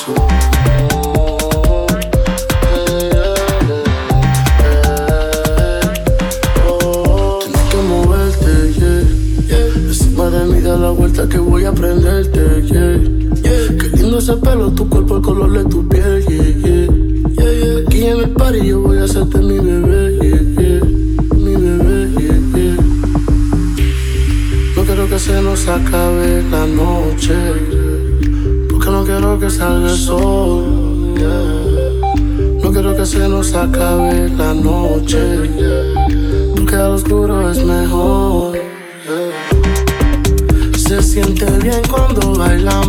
soul. acabe la noche. Porque al oscuro es mejor. Se siente bien cuando bailamos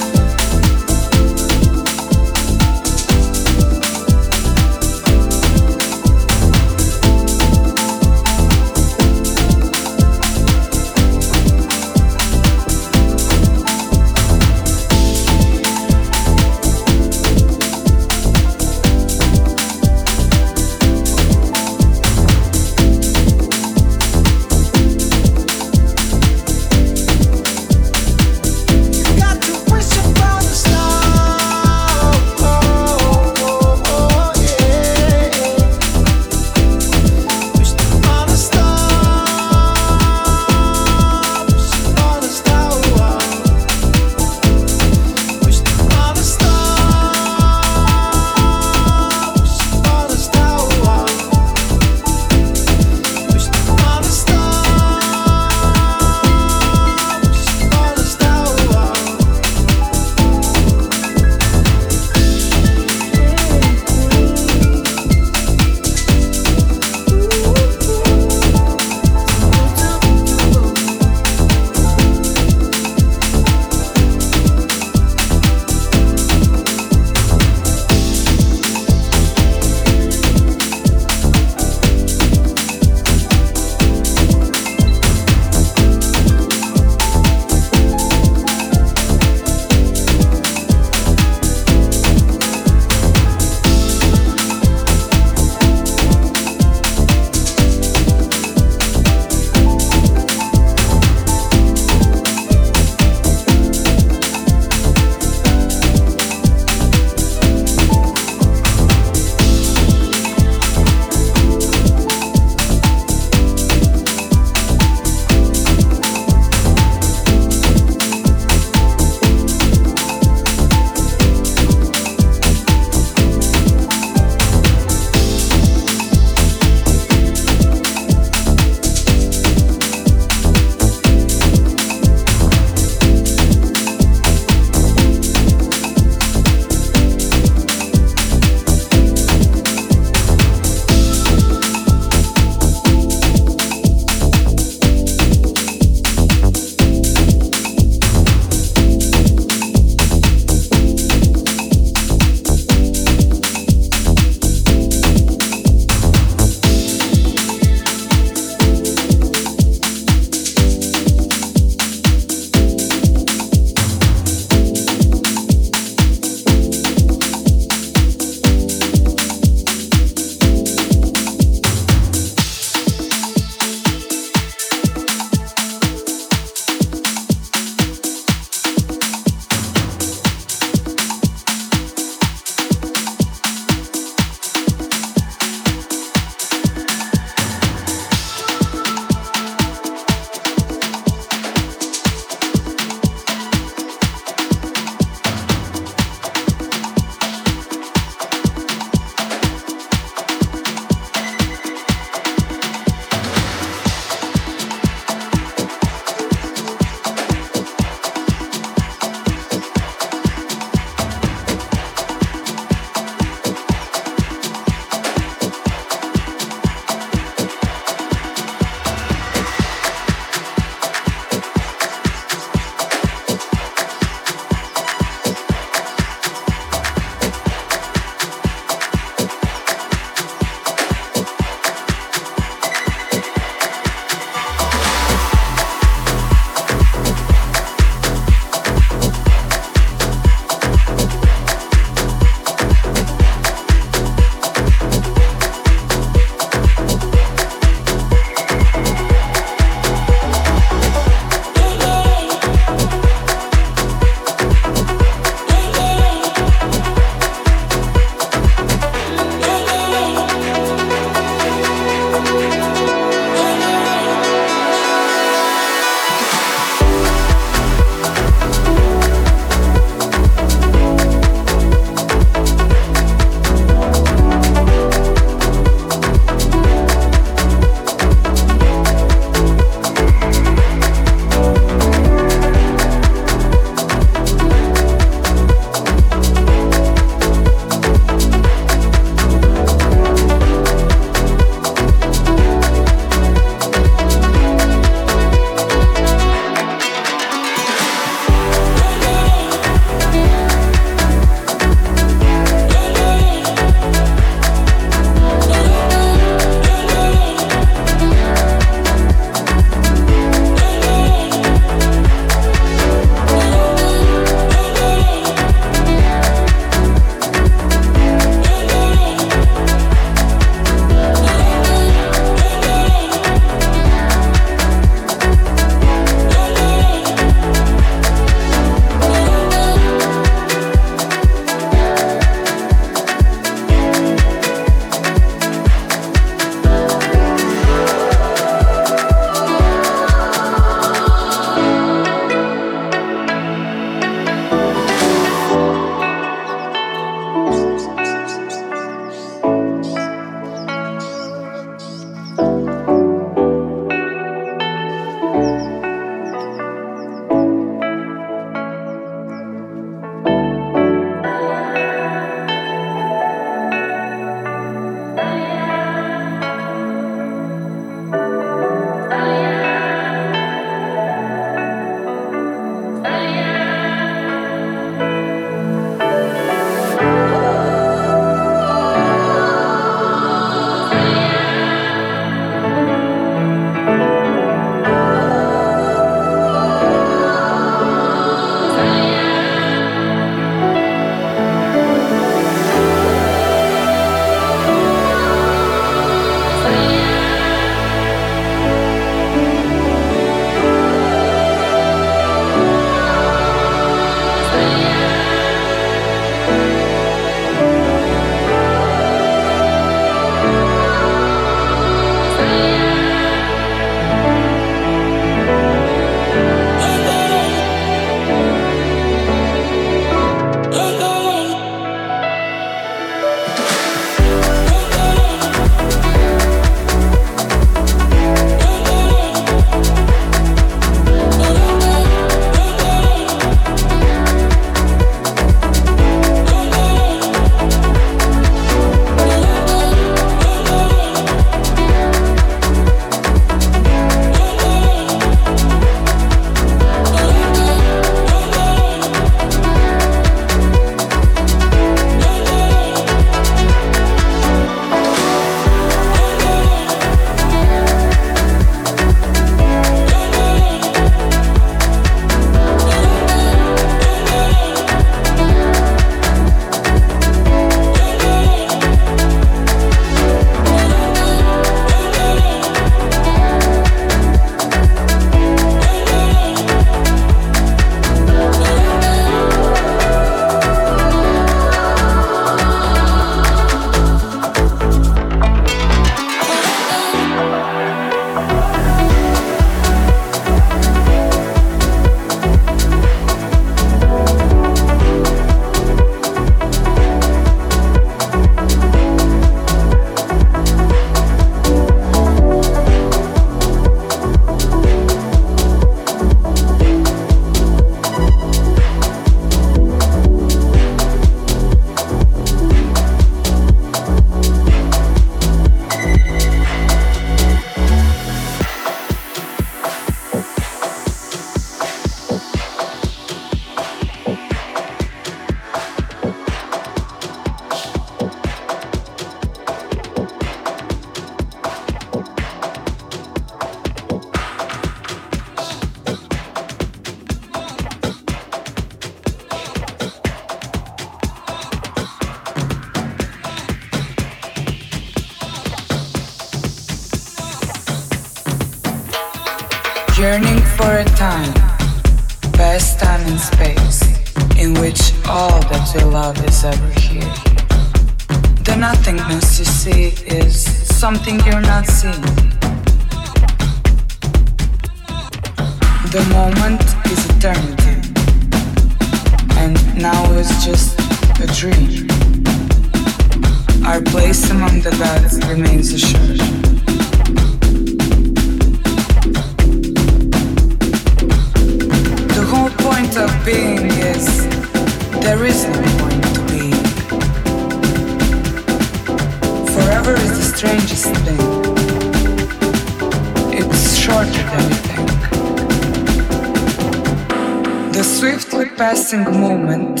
swiftly passing moment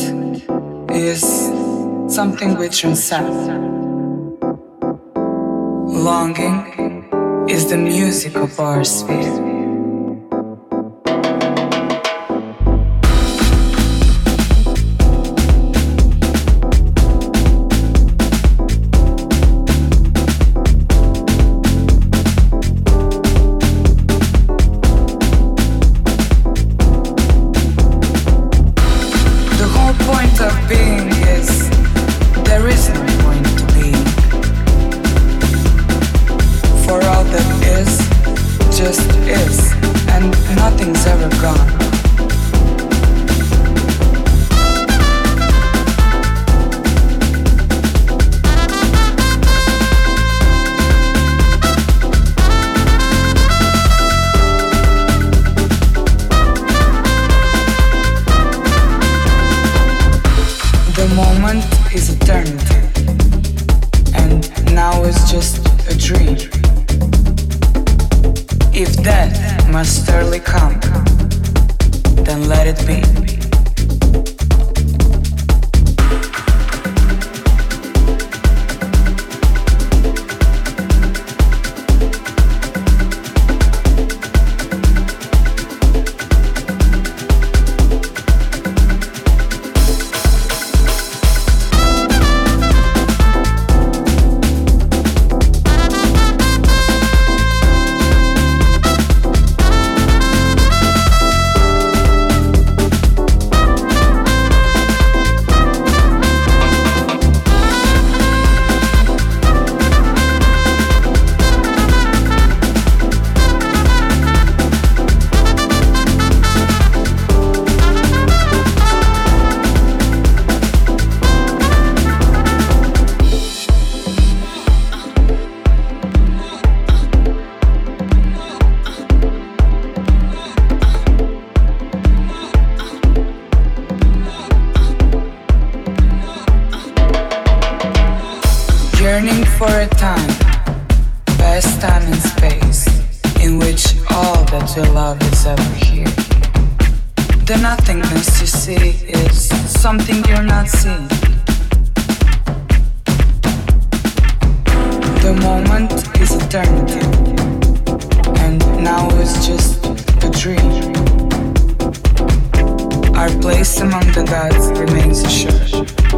is something we transcend. Longing is the music of our time space in which all that you love is ever here. The nothingness you see is something you're not seeing. The moment is eternity, and now it's just a dream. Our place among the gods remains assured.